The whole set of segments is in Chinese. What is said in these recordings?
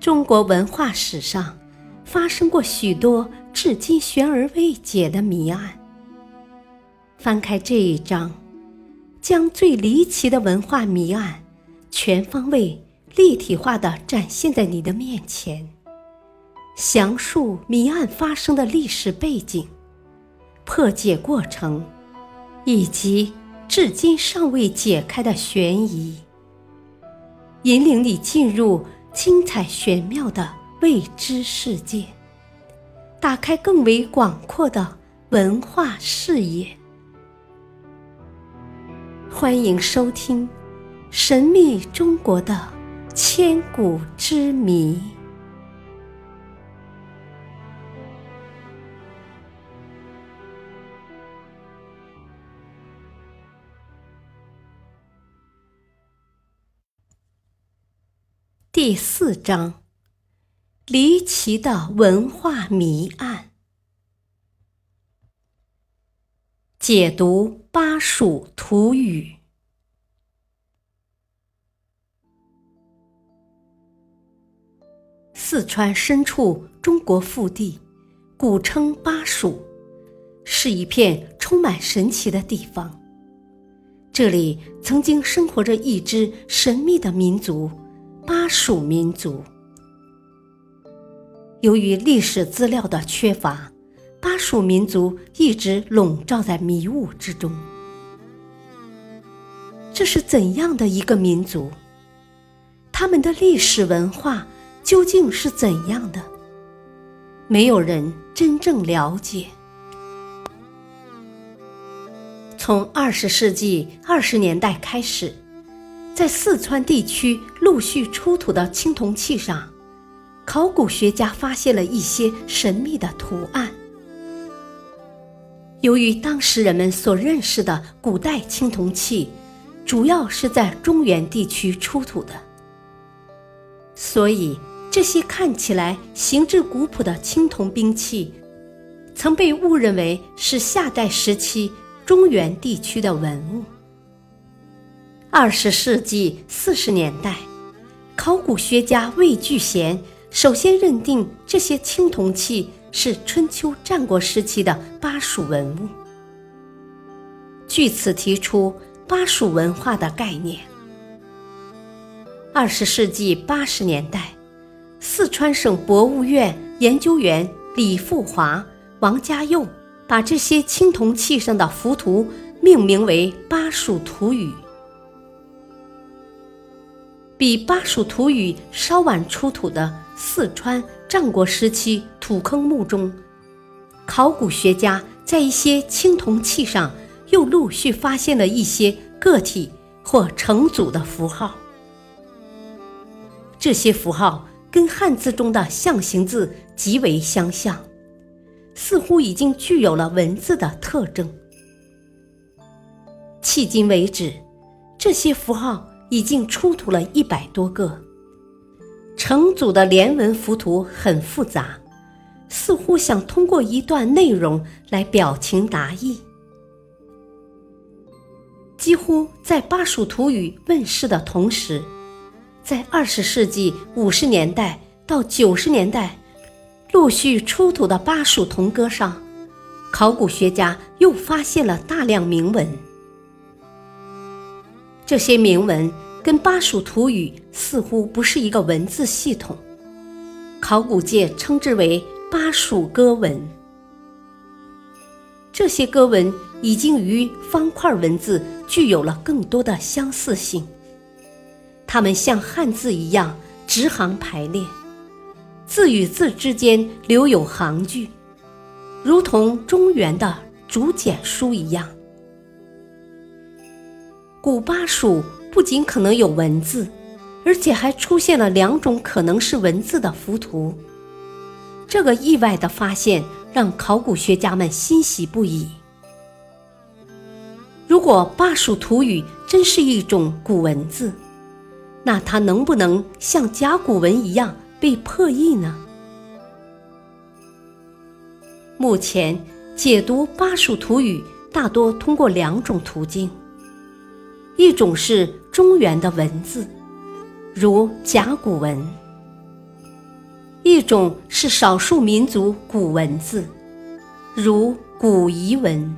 中国文化史上发生过许多至今悬而未解的谜案。翻开这一章，将最离奇的文化谜案全方位、立体化的展现在你的面前，详述谜案发生的历史背景、破解过程，以及至今尚未解开的悬疑。引领你进入精彩玄妙的未知世界，打开更为广阔的文化视野。欢迎收听《神秘中国的千古之谜》第四章：离奇的文化谜案。解读巴蜀土语。四川深处中国腹地，古称巴蜀，是一片充满神奇的地方。这里曾经生活着一支神秘的民族——巴蜀民族。由于历史资料的缺乏。巴蜀民族一直笼罩在迷雾之中。这是怎样的一个民族？他们的历史文化究竟是怎样的？没有人真正了解。从二十世纪二十年代开始，在四川地区陆续出土的青铜器上，考古学家发现了一些神秘的图案。由于当时人们所认识的古代青铜器，主要是在中原地区出土的，所以这些看起来形制古朴的青铜兵器，曾被误认为是夏代时期中原地区的文物。二十世纪四十年代，考古学家魏聚贤首先认定这些青铜器。是春秋战国时期的巴蜀文物，据此提出巴蜀文化的概念。二十世纪八十年代，四川省博物院研究员李富华、王家佑把这些青铜器上的浮图命名为巴蜀土语。比巴蜀土语稍晚出土的四川。战国时期土坑墓中，考古学家在一些青铜器上又陆续发现了一些个体或成组的符号。这些符号跟汉字中的象形字极为相像，似乎已经具有了文字的特征。迄今为止，这些符号已经出土了一百多个。成组的连纹符图很复杂，似乎想通过一段内容来表情达意。几乎在巴蜀土语问世的同时，在二十世纪五十年代到九十年代陆续出土的巴蜀铜戈上，考古学家又发现了大量铭文。这些铭文。跟巴蜀土语似乎不是一个文字系统，考古界称之为巴蜀歌文。这些歌文已经与方块文字具有了更多的相似性，它们像汉字一样直行排列，字与字之间留有行距，如同中原的竹简书一样。古巴蜀。不仅可能有文字，而且还出现了两种可能是文字的浮图。这个意外的发现让考古学家们欣喜不已。如果巴蜀土语真是一种古文字，那它能不能像甲骨文一样被破译呢？目前解读巴蜀土语大多通过两种途径。一种是中原的文字，如甲骨文；一种是少数民族古文字，如古彝文。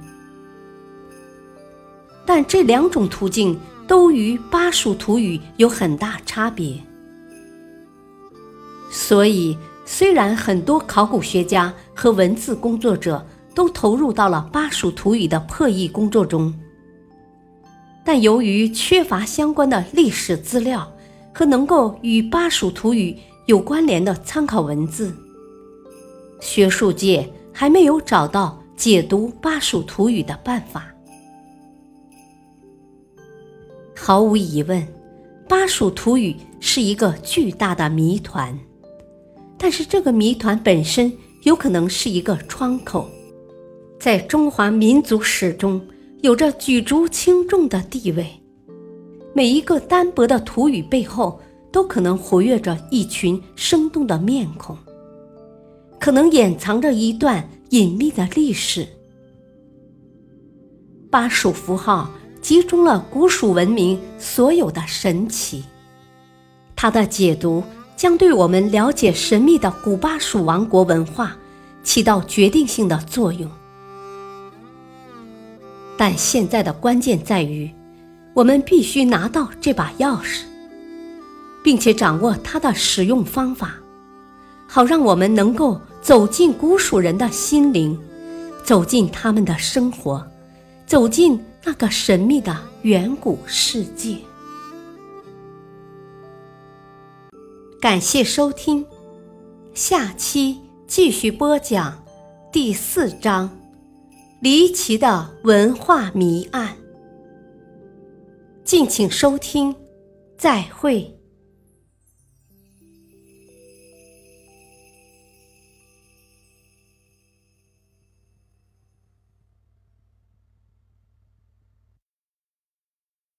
但这两种途径都与巴蜀土语有很大差别，所以虽然很多考古学家和文字工作者都投入到了巴蜀土语的破译工作中，但由于缺乏相关的历史资料和能够与巴蜀土语有关联的参考文字，学术界还没有找到解读巴蜀土语的办法。毫无疑问，巴蜀土语是一个巨大的谜团，但是这个谜团本身有可能是一个窗口，在中华民族史中有着举足轻重的地位。每一个单薄的土语背后，都可能活跃着一群生动的面孔，可能掩藏着一段隐秘的历史。巴蜀符号。集中了古蜀文明所有的神奇，它的解读将对我们了解神秘的古巴蜀王国文化起到决定性的作用。但现在的关键在于，我们必须拿到这把钥匙，并且掌握它的使用方法，好让我们能够走进古蜀人的心灵，走进他们的生活，走进。那个神秘的远古世界。感谢收听，下期继续播讲第四章《离奇的文化谜案》。敬请收听，再会。